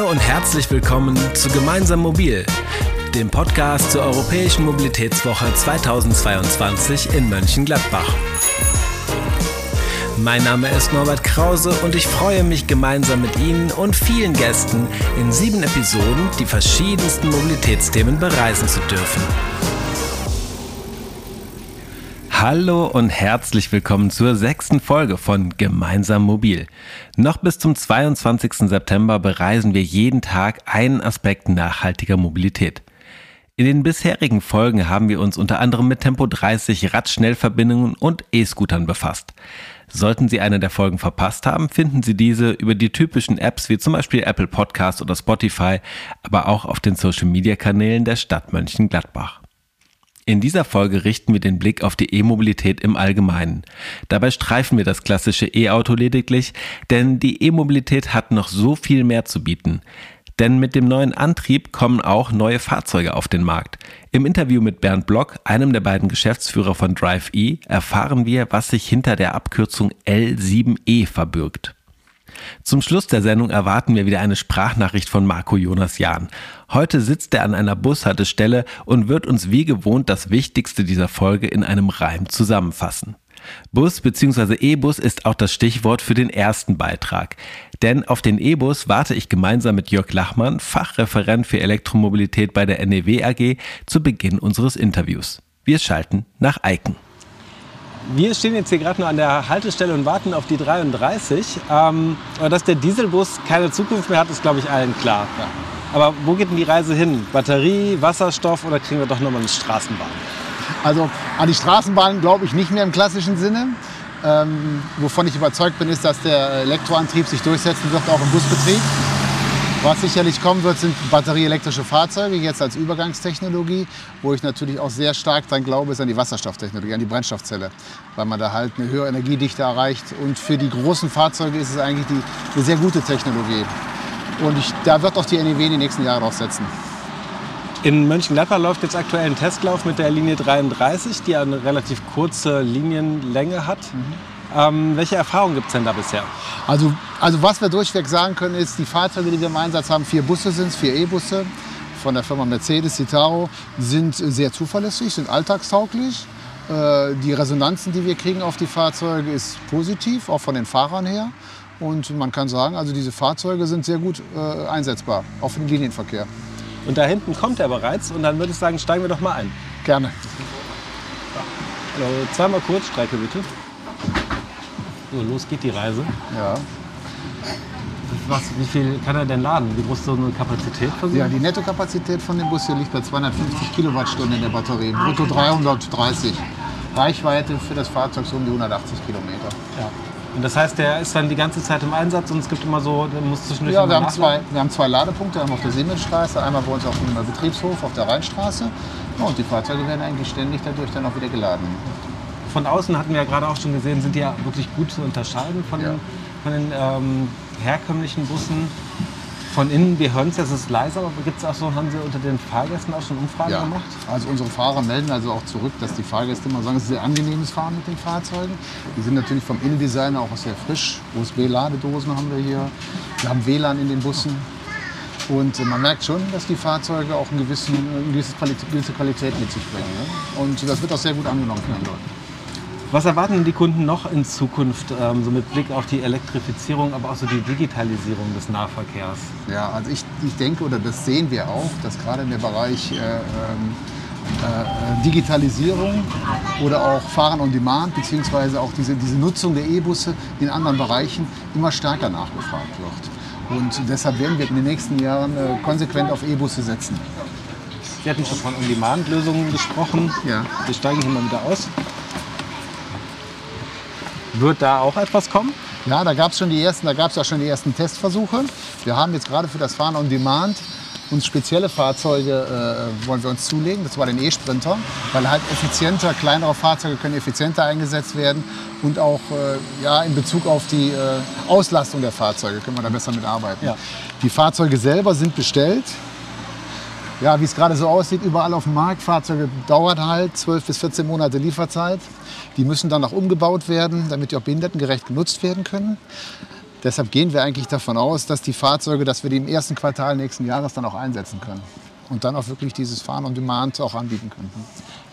Hallo und herzlich willkommen zu Gemeinsam Mobil, dem Podcast zur Europäischen Mobilitätswoche 2022 in Mönchengladbach. Mein Name ist Norbert Krause und ich freue mich gemeinsam mit Ihnen und vielen Gästen in sieben Episoden die verschiedensten Mobilitätsthemen bereisen zu dürfen. Hallo und herzlich willkommen zur sechsten Folge von Gemeinsam Mobil. Noch bis zum 22. September bereisen wir jeden Tag einen Aspekt nachhaltiger Mobilität. In den bisherigen Folgen haben wir uns unter anderem mit Tempo 30, Radschnellverbindungen und E-Scootern befasst. Sollten Sie eine der Folgen verpasst haben, finden Sie diese über die typischen Apps wie zum Beispiel Apple Podcast oder Spotify, aber auch auf den Social Media Kanälen der Stadt Mönchengladbach. In dieser Folge richten wir den Blick auf die E-Mobilität im Allgemeinen. Dabei streifen wir das klassische E-Auto lediglich, denn die E-Mobilität hat noch so viel mehr zu bieten. Denn mit dem neuen Antrieb kommen auch neue Fahrzeuge auf den Markt. Im Interview mit Bernd Block, einem der beiden Geschäftsführer von Drive E, erfahren wir, was sich hinter der Abkürzung L7E verbirgt. Zum Schluss der Sendung erwarten wir wieder eine Sprachnachricht von Marco Jonas Jahn. Heute sitzt er an einer Bushaltestelle und wird uns wie gewohnt das Wichtigste dieser Folge in einem Reim zusammenfassen. Bus bzw. E-Bus ist auch das Stichwort für den ersten Beitrag. Denn auf den E-Bus warte ich gemeinsam mit Jörg Lachmann, Fachreferent für Elektromobilität bei der NEW AG, zu Beginn unseres Interviews. Wir schalten nach Eiken. Wir stehen jetzt hier gerade nur an der Haltestelle und warten auf die 33. Ähm, aber dass der Dieselbus keine Zukunft mehr hat, ist, glaube ich, allen klar. Ja. Aber wo geht denn die Reise hin? Batterie, Wasserstoff oder kriegen wir doch nochmal eine Straßenbahn? Also an die Straßenbahn glaube ich nicht mehr im klassischen Sinne. Ähm, wovon ich überzeugt bin, ist, dass der Elektroantrieb sich durchsetzen wird, auch im Busbetrieb. Was sicherlich kommen wird, sind batterieelektrische Fahrzeuge, jetzt als Übergangstechnologie. Wo ich natürlich auch sehr stark daran glaube, ist an die Wasserstofftechnologie, an die Brennstoffzelle. Weil man da halt eine höhere Energiedichte erreicht. Und für die großen Fahrzeuge ist es eigentlich die, eine sehr gute Technologie. Und ich, da wird auch die NEW in den nächsten Jahren drauf setzen. In Mönchengladbach läuft jetzt aktuell ein Testlauf mit der Linie 33, die eine relativ kurze Linienlänge hat. Mhm. Ähm, welche Erfahrungen gibt es denn da bisher? Also, also was wir durchweg sagen können, ist, die Fahrzeuge, die wir im Einsatz haben, vier Busse sind es, vier E-Busse von der Firma Mercedes Citaro, sind sehr zuverlässig, sind alltagstauglich. Äh, die Resonanzen, die wir kriegen auf die Fahrzeuge, ist positiv, auch von den Fahrern her. Und man kann sagen, also diese Fahrzeuge sind sehr gut äh, einsetzbar, auch für den Linienverkehr. Und da hinten kommt er bereits und dann würde ich sagen, steigen wir doch mal ein. Gerne. Also zweimal Kurzstrecke bitte. So, los geht die Reise. Ja. Was, wie viel kann er denn laden? Wie groß ist so eine Kapazität von Ja, die Nettokapazität von dem Bus hier liegt bei 250 Kilowattstunden in der Batterie. Brutto 330. Reichweite für das Fahrzeug so um die 180 Kilometer. Ja. Und das heißt, der ist dann die ganze Zeit im Einsatz und es gibt immer so, der muss zwischendurch Ja, wir haben, zwei, wir haben zwei Ladepunkte, einmal auf der Siemensstraße, einmal bei uns auf dem Betriebshof auf der Rheinstraße. Und die Fahrzeuge werden eigentlich ständig dadurch dann auch wieder geladen. Von außen hatten wir ja gerade auch schon gesehen, sind die ja wirklich gut zu unterscheiden von, ja. von den ähm, herkömmlichen Bussen. Von innen, wir hören es, es ist leiser, aber gibt es auch so, haben Sie unter den Fahrgästen auch schon Umfragen ja. gemacht? Also unsere Fahrer melden also auch zurück, dass die Fahrgäste immer sagen, es ist ein sehr angenehmes Fahren mit den Fahrzeugen. Die sind natürlich vom Innendesign auch sehr frisch. USB-Ladedosen haben wir hier. Wir haben WLAN in den Bussen. Und man merkt schon, dass die Fahrzeuge auch eine gewisse, eine gewisse Qualität mit sich bringen. Ne? Und das wird auch sehr gut angenommen von den Leuten. Was erwarten die Kunden noch in Zukunft, ähm, so mit Blick auf die Elektrifizierung, aber auch so die Digitalisierung des Nahverkehrs? Ja, also ich, ich denke, oder das sehen wir auch, dass gerade in der Bereich äh, ähm, äh, Digitalisierung oder auch Fahren on Demand, beziehungsweise auch diese, diese Nutzung der E-Busse in anderen Bereichen immer stärker nachgefragt wird. Und deshalb werden wir in den nächsten Jahren äh, konsequent auf E-Busse setzen. Sie hatten schon von On-Demand-Lösungen gesprochen. Ja. Wir steigen hier mal wieder aus. Wird da auch etwas kommen? Ja, da gab es schon die ersten, da gab es auch schon die ersten Testversuche. Wir haben jetzt gerade für das Fahren on Demand uns spezielle Fahrzeuge äh, wollen wir uns zulegen. Das war den E-Sprinter, weil halt effizienter, kleinere Fahrzeuge können effizienter eingesetzt werden und auch äh, ja, in Bezug auf die äh, Auslastung der Fahrzeuge können wir da besser mitarbeiten. Ja. Die Fahrzeuge selber sind bestellt. Ja, wie es gerade so aussieht, überall auf dem Markt, Fahrzeuge dauert halt 12 bis 14 Monate Lieferzeit. Die müssen dann auch umgebaut werden, damit die auch behindertengerecht genutzt werden können. Deshalb gehen wir eigentlich davon aus, dass die Fahrzeuge, dass wir die im ersten Quartal nächsten Jahres dann auch einsetzen können und dann auch wirklich dieses Fahren on Demand auch anbieten können.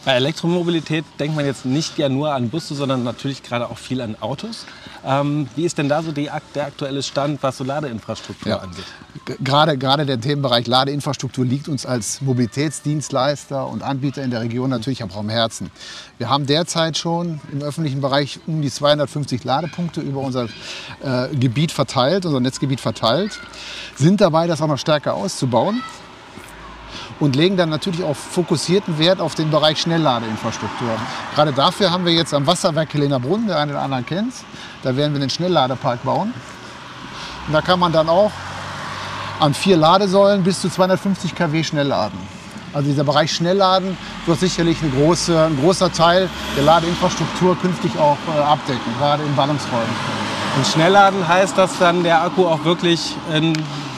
Bei Elektromobilität denkt man jetzt nicht ja nur an Busse, sondern natürlich gerade auch viel an Autos. Ähm, wie ist denn da so die, der aktuelle Stand, was so Ladeinfrastruktur ja. angeht? Gerade, gerade der Themenbereich Ladeinfrastruktur liegt uns als Mobilitätsdienstleister und Anbieter in der Region natürlich auch am Herzen. Wir haben derzeit schon im öffentlichen Bereich um die 250 Ladepunkte über unser äh, Gebiet verteilt, unser Netzgebiet verteilt, sind dabei, das auch noch stärker auszubauen und legen dann natürlich auch fokussierten Wert auf den Bereich Schnellladeinfrastruktur. Gerade dafür haben wir jetzt am Wasserwerk Helena Brunn, der eine oder andere kennt, da werden wir den Schnellladepark bauen. Und da kann man dann auch an vier Ladesäulen bis zu 250 kW schnell laden. Also dieser Bereich Schnellladen wird sicherlich eine große, ein großer Teil der Ladeinfrastruktur künftig auch äh, abdecken, gerade in Ballungsräumen. Und Schnellladen heißt, dass dann der Akku auch wirklich in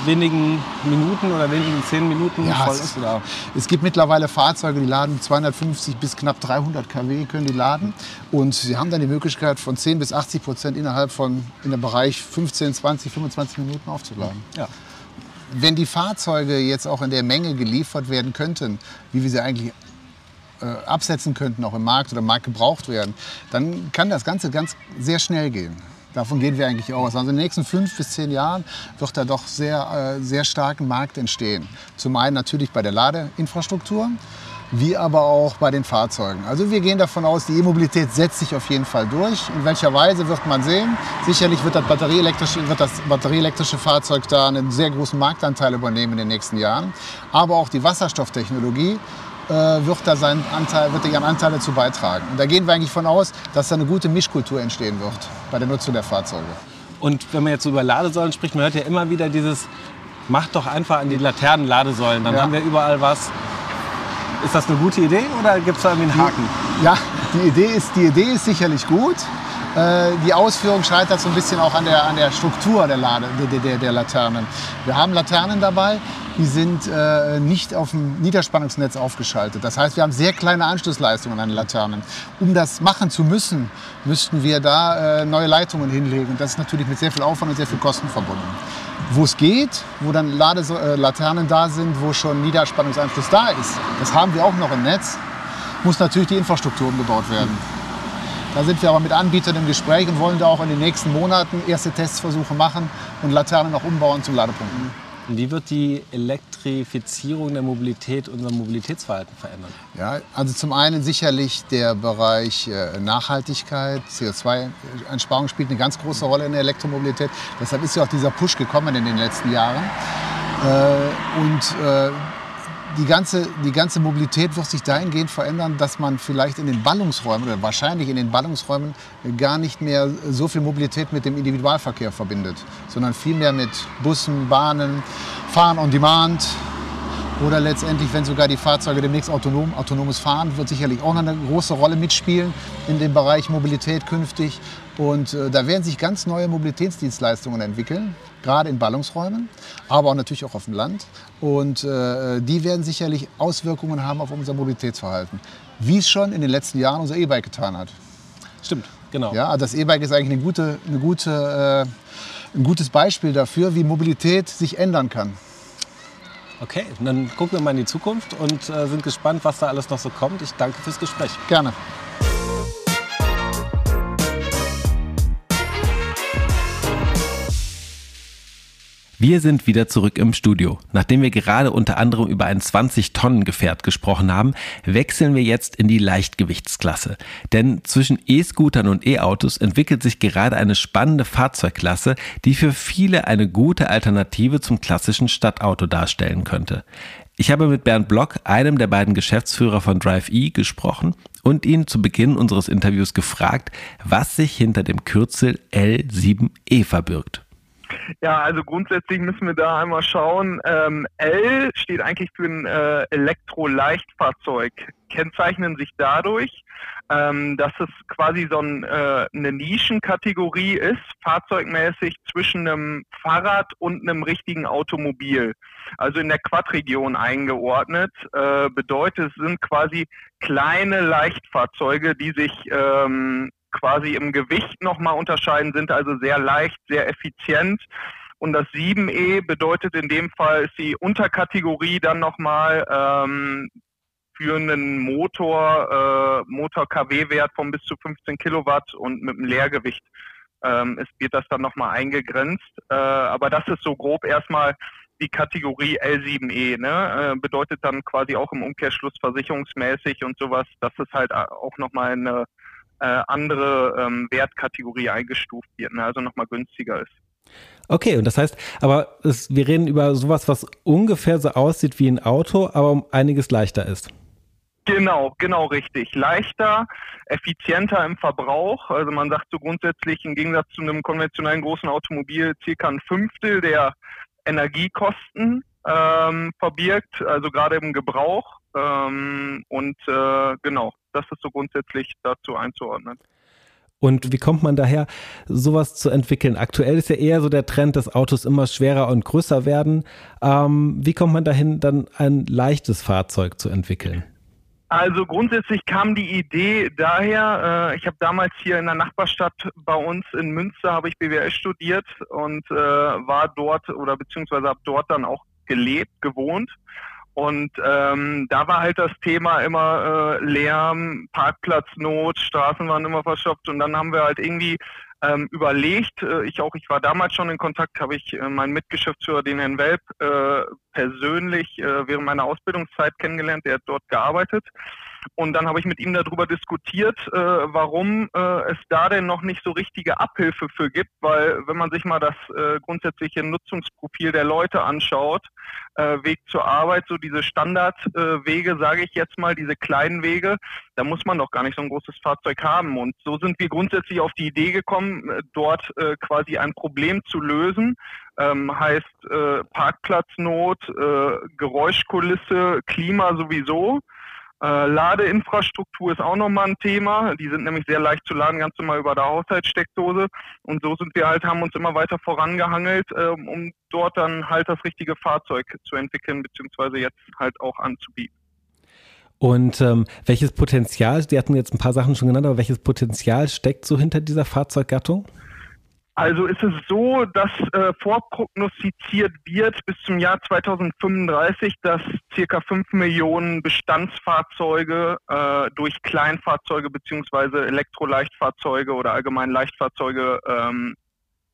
wenigen Minuten oder wenigen zehn Minuten ja, voll ist? Oder? Es gibt mittlerweile Fahrzeuge, die laden 250 bis knapp 300 kW können die laden. Und sie haben dann die Möglichkeit von 10 bis 80 Prozent innerhalb von in dem Bereich 15, 20, 25 Minuten aufzuladen. Ja. Wenn die Fahrzeuge jetzt auch in der Menge geliefert werden könnten, wie wir sie eigentlich äh, absetzen könnten, auch im Markt oder im Markt gebraucht werden, dann kann das Ganze ganz sehr schnell gehen. Davon gehen wir eigentlich aus. Also in den nächsten fünf bis zehn Jahren wird da doch sehr, äh, sehr starken Markt entstehen. Zum einen natürlich bei der Ladeinfrastruktur, wie aber auch bei den Fahrzeugen. Also wir gehen davon aus, die E-Mobilität setzt sich auf jeden Fall durch. In welcher Weise wird man sehen. Sicherlich wird das batterieelektrische, wird das batterieelektrische Fahrzeug da einen sehr großen Marktanteil übernehmen in den nächsten Jahren. Aber auch die Wasserstofftechnologie wird da seinen Anteil, wird ihren Anteil dazu beitragen. Und da gehen wir eigentlich von aus, dass da eine gute Mischkultur entstehen wird bei der Nutzung der Fahrzeuge. Und wenn man jetzt über Ladesäulen spricht, man hört ja immer wieder dieses, macht doch einfach an die Laternen-Ladesäulen, dann ja. haben wir überall was. Ist das eine gute Idee oder gibt es da irgendwie einen Haken? Ja, die Idee ist, die Idee ist sicherlich gut. Äh, die Ausführung scheitert so ein bisschen auch an der, an der Struktur der, Lade, der, der, der Laternen. Wir haben Laternen dabei, die sind äh, nicht auf dem Niederspannungsnetz aufgeschaltet. Das heißt, wir haben sehr kleine Anschlussleistungen an Laternen. Um das machen zu müssen, müssten wir da äh, neue Leitungen hinlegen. Das ist natürlich mit sehr viel Aufwand und sehr viel Kosten verbunden. Wo es geht, wo dann Lade äh, da sind, wo schon Niederspannungsanschluss da ist, das haben wir auch noch im Netz, muss natürlich die Infrastruktur umgebaut werden. Da sind wir aber mit Anbietern im Gespräch und wollen da auch in den nächsten Monaten erste Testversuche machen und Laternen auch umbauen zum Ladepunkten. Wie wird die Elektrifizierung der Mobilität unser Mobilitätsverhalten verändern? Ja, also zum einen sicherlich der Bereich äh, Nachhaltigkeit, CO2-Einsparung spielt eine ganz große Rolle in der Elektromobilität. Deshalb ist ja auch dieser Push gekommen in den letzten Jahren. Äh, und äh, die ganze, die ganze Mobilität wird sich dahingehend verändern, dass man vielleicht in den Ballungsräumen oder wahrscheinlich in den Ballungsräumen gar nicht mehr so viel Mobilität mit dem Individualverkehr verbindet, sondern vielmehr mit Bussen, Bahnen, Fahren on Demand, oder letztendlich, wenn sogar die Fahrzeuge demnächst autonom, autonomes Fahren wird sicherlich auch eine große Rolle mitspielen in dem Bereich Mobilität künftig. Und äh, da werden sich ganz neue Mobilitätsdienstleistungen entwickeln, gerade in Ballungsräumen, aber auch natürlich auch auf dem Land. Und äh, die werden sicherlich Auswirkungen haben auf unser Mobilitätsverhalten, wie es schon in den letzten Jahren unser E-Bike getan hat. Stimmt, genau. Ja, also das E-Bike ist eigentlich eine gute, eine gute, äh, ein gutes Beispiel dafür, wie Mobilität sich ändern kann. Okay, dann gucken wir mal in die Zukunft und äh, sind gespannt, was da alles noch so kommt. Ich danke fürs Gespräch. Gerne. Wir sind wieder zurück im Studio. Nachdem wir gerade unter anderem über ein 20-Tonnen-Gefährt gesprochen haben, wechseln wir jetzt in die Leichtgewichtsklasse. Denn zwischen E-Scootern und E-Autos entwickelt sich gerade eine spannende Fahrzeugklasse, die für viele eine gute Alternative zum klassischen Stadtauto darstellen könnte. Ich habe mit Bernd Block, einem der beiden Geschäftsführer von Drive-E, gesprochen und ihn zu Beginn unseres Interviews gefragt, was sich hinter dem Kürzel L7E verbirgt. Ja, also grundsätzlich müssen wir da einmal schauen. Ähm, L steht eigentlich für ein äh, Elektroleichtfahrzeug. Kennzeichnen sich dadurch, ähm, dass es quasi so ein, äh, eine Nischenkategorie ist, fahrzeugmäßig zwischen einem Fahrrad und einem richtigen Automobil. Also in der Quadregion eingeordnet. Äh, bedeutet, es sind quasi kleine Leichtfahrzeuge, die sich ähm, quasi im Gewicht nochmal unterscheiden, sind also sehr leicht, sehr effizient. Und das 7E bedeutet in dem Fall ist die Unterkategorie dann nochmal ähm, für einen Motor, äh, Motor-KW-Wert von bis zu 15 Kilowatt und mit einem Leergewicht ähm, es wird das dann nochmal eingegrenzt. Äh, aber das ist so grob erstmal die Kategorie L7E, ne? Äh, bedeutet dann quasi auch im Umkehrschluss versicherungsmäßig und sowas, dass es halt auch nochmal eine äh, andere ähm, Wertkategorie eingestuft wird, ne? also nochmal günstiger ist. Okay, und das heißt, aber es, wir reden über sowas, was ungefähr so aussieht wie ein Auto, aber um einiges leichter ist. Genau, genau richtig. Leichter, effizienter im Verbrauch. Also man sagt so grundsätzlich im Gegensatz zu einem konventionellen großen Automobil circa ein Fünftel der Energiekosten ähm, verbirgt, also gerade im Gebrauch. Ähm, und äh, genau, das ist so grundsätzlich dazu einzuordnen. Und wie kommt man daher, sowas zu entwickeln? Aktuell ist ja eher so der Trend, dass Autos immer schwerer und größer werden. Ähm, wie kommt man dahin, dann ein leichtes Fahrzeug zu entwickeln? Also grundsätzlich kam die Idee daher, äh, ich habe damals hier in der Nachbarstadt bei uns in Münster habe ich BWL studiert und äh, war dort oder beziehungsweise habe dort dann auch gelebt, gewohnt. Und ähm, da war halt das Thema immer äh, Lärm, Parkplatznot, Straßen waren immer verschoppt und dann haben wir halt irgendwie ähm, überlegt. Äh, ich auch, ich war damals schon in Kontakt, habe ich äh, meinen Mitgeschäftsführer, den Herrn Welp, äh, persönlich äh, während meiner Ausbildungszeit kennengelernt. Der hat dort gearbeitet. Und dann habe ich mit ihm darüber diskutiert, äh, warum äh, es da denn noch nicht so richtige Abhilfe für gibt, weil wenn man sich mal das äh, grundsätzliche Nutzungsprofil der Leute anschaut, äh, Weg zur Arbeit, so diese Standardwege, äh, sage ich jetzt mal, diese kleinen Wege, da muss man doch gar nicht so ein großes Fahrzeug haben. Und so sind wir grundsätzlich auf die Idee gekommen, äh, dort äh, quasi ein Problem zu lösen. Ähm, heißt äh, Parkplatznot, äh, Geräuschkulisse, Klima sowieso. Äh, Ladeinfrastruktur ist auch nochmal ein Thema. Die sind nämlich sehr leicht zu laden, ganz normal über der Haushaltssteckdose. Und so sind wir halt, haben uns immer weiter vorangehangelt, äh, um dort dann halt das richtige Fahrzeug zu entwickeln, beziehungsweise jetzt halt auch anzubieten. Und ähm, welches Potenzial, Sie hatten jetzt ein paar Sachen schon genannt, aber welches Potenzial steckt so hinter dieser Fahrzeuggattung? Also ist es so, dass äh, vorprognostiziert wird bis zum Jahr 2035, dass circa 5 Millionen Bestandsfahrzeuge äh, durch Kleinfahrzeuge beziehungsweise Elektroleichtfahrzeuge oder allgemein Leichtfahrzeuge, ähm,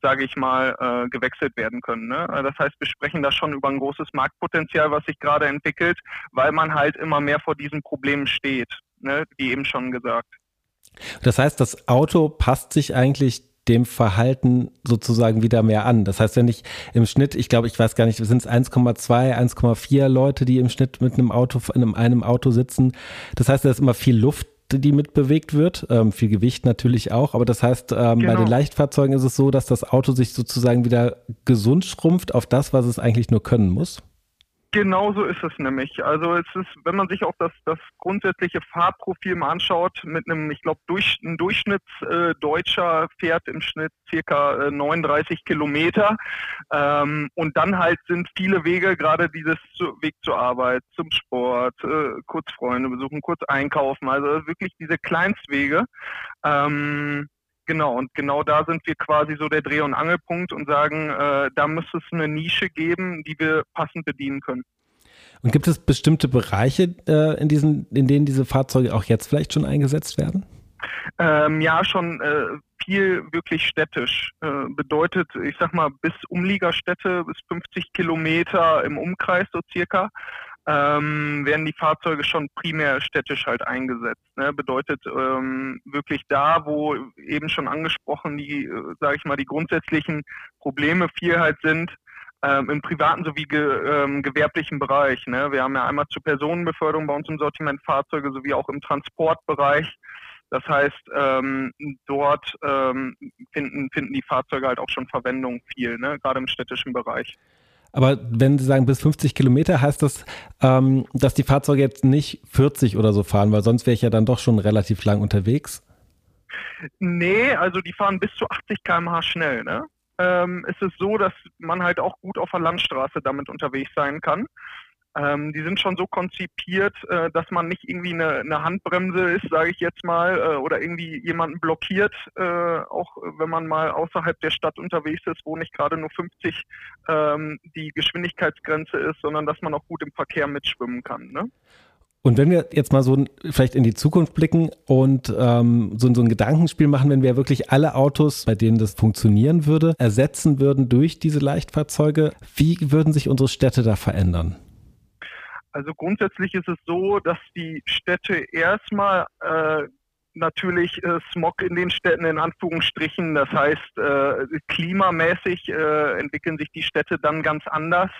sage ich mal, äh, gewechselt werden können. Ne? Das heißt, wir sprechen da schon über ein großes Marktpotenzial, was sich gerade entwickelt, weil man halt immer mehr vor diesen Problemen steht, ne? wie eben schon gesagt. Das heißt, das Auto passt sich eigentlich dem Verhalten sozusagen wieder mehr an. Das heißt, wenn ich im Schnitt, ich glaube, ich weiß gar nicht, sind es 1,2, 1,4 Leute, die im Schnitt mit einem Auto, in einem, Auto sitzen. Das heißt, da ist immer viel Luft die mitbewegt wird, ähm, viel Gewicht natürlich auch, aber das heißt, ähm, genau. bei den genau. Leichtfahrzeugen ist es so, dass das Auto sich sozusagen wieder gesund schrumpft auf das, was es eigentlich nur können muss. Genau so ist es nämlich. Also es ist, wenn man sich auch das, das grundsätzliche Fahrprofil mal anschaut, mit einem, ich glaube, durch, ein Durchschnittsdeutscher äh, fährt im Schnitt circa äh, 39 Kilometer. Ähm, und dann halt sind viele Wege, gerade dieses Weg zur Arbeit, zum Sport, äh, kurz Freunde besuchen, kurz einkaufen, also wirklich diese Kleinstwege. Ähm, Genau, und genau da sind wir quasi so der Dreh- und Angelpunkt und sagen, äh, da müsste es eine Nische geben, die wir passend bedienen können. Und gibt es bestimmte Bereiche, äh, in, diesen, in denen diese Fahrzeuge auch jetzt vielleicht schon eingesetzt werden? Ähm, ja, schon äh, viel wirklich städtisch. Äh, bedeutet, ich sag mal, bis Umliegerstädte, bis 50 Kilometer im Umkreis so circa ähm, werden die Fahrzeuge schon primär städtisch halt eingesetzt. Ne? Bedeutet ähm, wirklich da, wo eben schon angesprochen die, äh, sage ich mal, die grundsätzlichen Probleme viel halt sind, ähm, im privaten sowie ge, ähm, gewerblichen Bereich. Ne? Wir haben ja einmal zur Personenbeförderung bei uns im Sortiment Fahrzeuge sowie auch im Transportbereich. Das heißt, ähm, dort ähm, finden, finden die Fahrzeuge halt auch schon Verwendung viel, ne? gerade im städtischen Bereich. Aber wenn Sie sagen bis 50 Kilometer, heißt das, ähm, dass die Fahrzeuge jetzt nicht 40 oder so fahren, weil sonst wäre ich ja dann doch schon relativ lang unterwegs? Nee, also die fahren bis zu 80 km/h schnell. Ne? Ähm, es ist so, dass man halt auch gut auf der Landstraße damit unterwegs sein kann. Ähm, die sind schon so konzipiert, äh, dass man nicht irgendwie eine, eine Handbremse ist, sage ich jetzt mal, äh, oder irgendwie jemanden blockiert, äh, auch wenn man mal außerhalb der Stadt unterwegs ist, wo nicht gerade nur 50 ähm, die Geschwindigkeitsgrenze ist, sondern dass man auch gut im Verkehr mitschwimmen kann. Ne? Und wenn wir jetzt mal so vielleicht in die Zukunft blicken und ähm, so, so ein Gedankenspiel machen, wenn wir wirklich alle Autos, bei denen das funktionieren würde, ersetzen würden durch diese Leichtfahrzeuge, wie würden sich unsere Städte da verändern? Also grundsätzlich ist es so, dass die Städte erstmal äh, natürlich äh, Smog in den Städten in Anführungsstrichen. Das heißt, äh, klimamäßig äh, entwickeln sich die Städte dann ganz anders.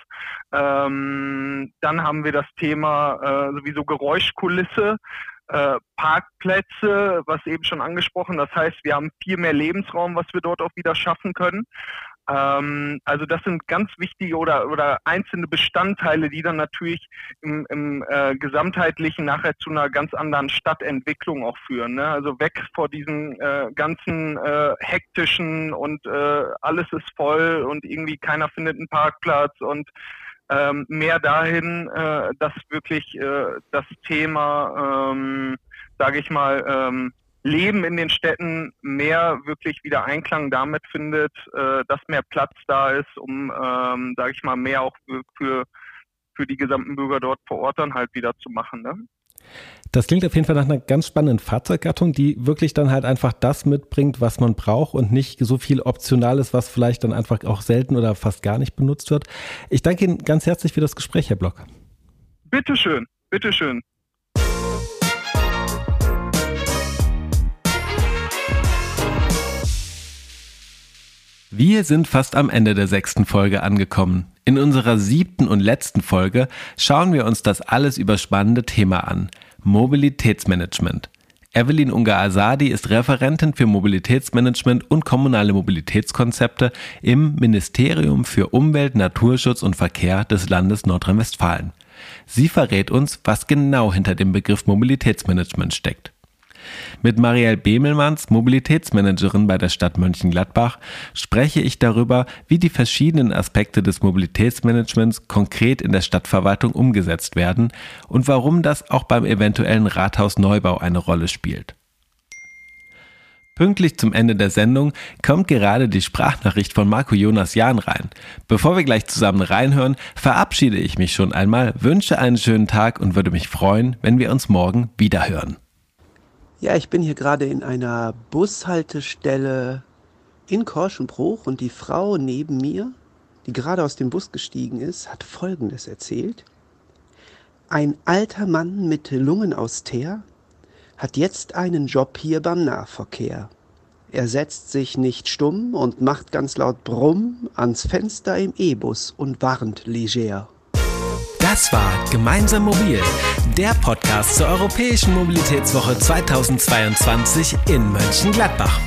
Ähm, dann haben wir das Thema äh, sowieso Geräuschkulisse. Äh, Parkplätze, was eben schon angesprochen. Das heißt, wir haben viel mehr Lebensraum, was wir dort auch wieder schaffen können. Ähm, also das sind ganz wichtige oder, oder einzelne Bestandteile, die dann natürlich im, im äh, gesamtheitlichen nachher zu einer ganz anderen Stadtentwicklung auch führen. Ne? Also weg vor diesen äh, ganzen äh, hektischen und äh, alles ist voll und irgendwie keiner findet einen Parkplatz und ähm, mehr dahin, äh, dass wirklich äh, das Thema, ähm, sage ich mal, ähm, Leben in den Städten mehr wirklich wieder Einklang damit findet, äh, dass mehr Platz da ist, um, ähm, sage ich mal, mehr auch für, für, die gesamten Bürger dort vor Ort dann halt wieder zu machen. Ne? Das klingt auf jeden Fall nach einer ganz spannenden Fahrzeuggattung, die wirklich dann halt einfach das mitbringt, was man braucht und nicht so viel Optionales, was vielleicht dann einfach auch selten oder fast gar nicht benutzt wird. Ich danke Ihnen ganz herzlich für das Gespräch, Herr Block. Bitteschön, bitteschön. Wir sind fast am Ende der sechsten Folge angekommen. In unserer siebten und letzten Folge schauen wir uns das alles überspannende Thema an. Mobilitätsmanagement. Evelyn Ungar-Asadi ist Referentin für Mobilitätsmanagement und kommunale Mobilitätskonzepte im Ministerium für Umwelt, Naturschutz und Verkehr des Landes Nordrhein-Westfalen. Sie verrät uns, was genau hinter dem Begriff Mobilitätsmanagement steckt. Mit Marielle Bemelmanns, Mobilitätsmanagerin bei der Stadt Mönchengladbach, spreche ich darüber, wie die verschiedenen Aspekte des Mobilitätsmanagements konkret in der Stadtverwaltung umgesetzt werden und warum das auch beim eventuellen Rathausneubau eine Rolle spielt. Pünktlich zum Ende der Sendung kommt gerade die Sprachnachricht von Marco Jonas Jahn rein. Bevor wir gleich zusammen reinhören, verabschiede ich mich schon einmal, wünsche einen schönen Tag und würde mich freuen, wenn wir uns morgen wieder hören. Ja, ich bin hier gerade in einer Bushaltestelle in Korschenbruch und die Frau neben mir, die gerade aus dem Bus gestiegen ist, hat Folgendes erzählt. Ein alter Mann mit Lungen aus Teer hat jetzt einen Job hier beim Nahverkehr. Er setzt sich nicht stumm und macht ganz laut Brumm ans Fenster im E-Bus und warnt leger. Das war Gemeinsam Mobil, der Podcast zur Europäischen Mobilitätswoche 2022 in Mönchengladbach.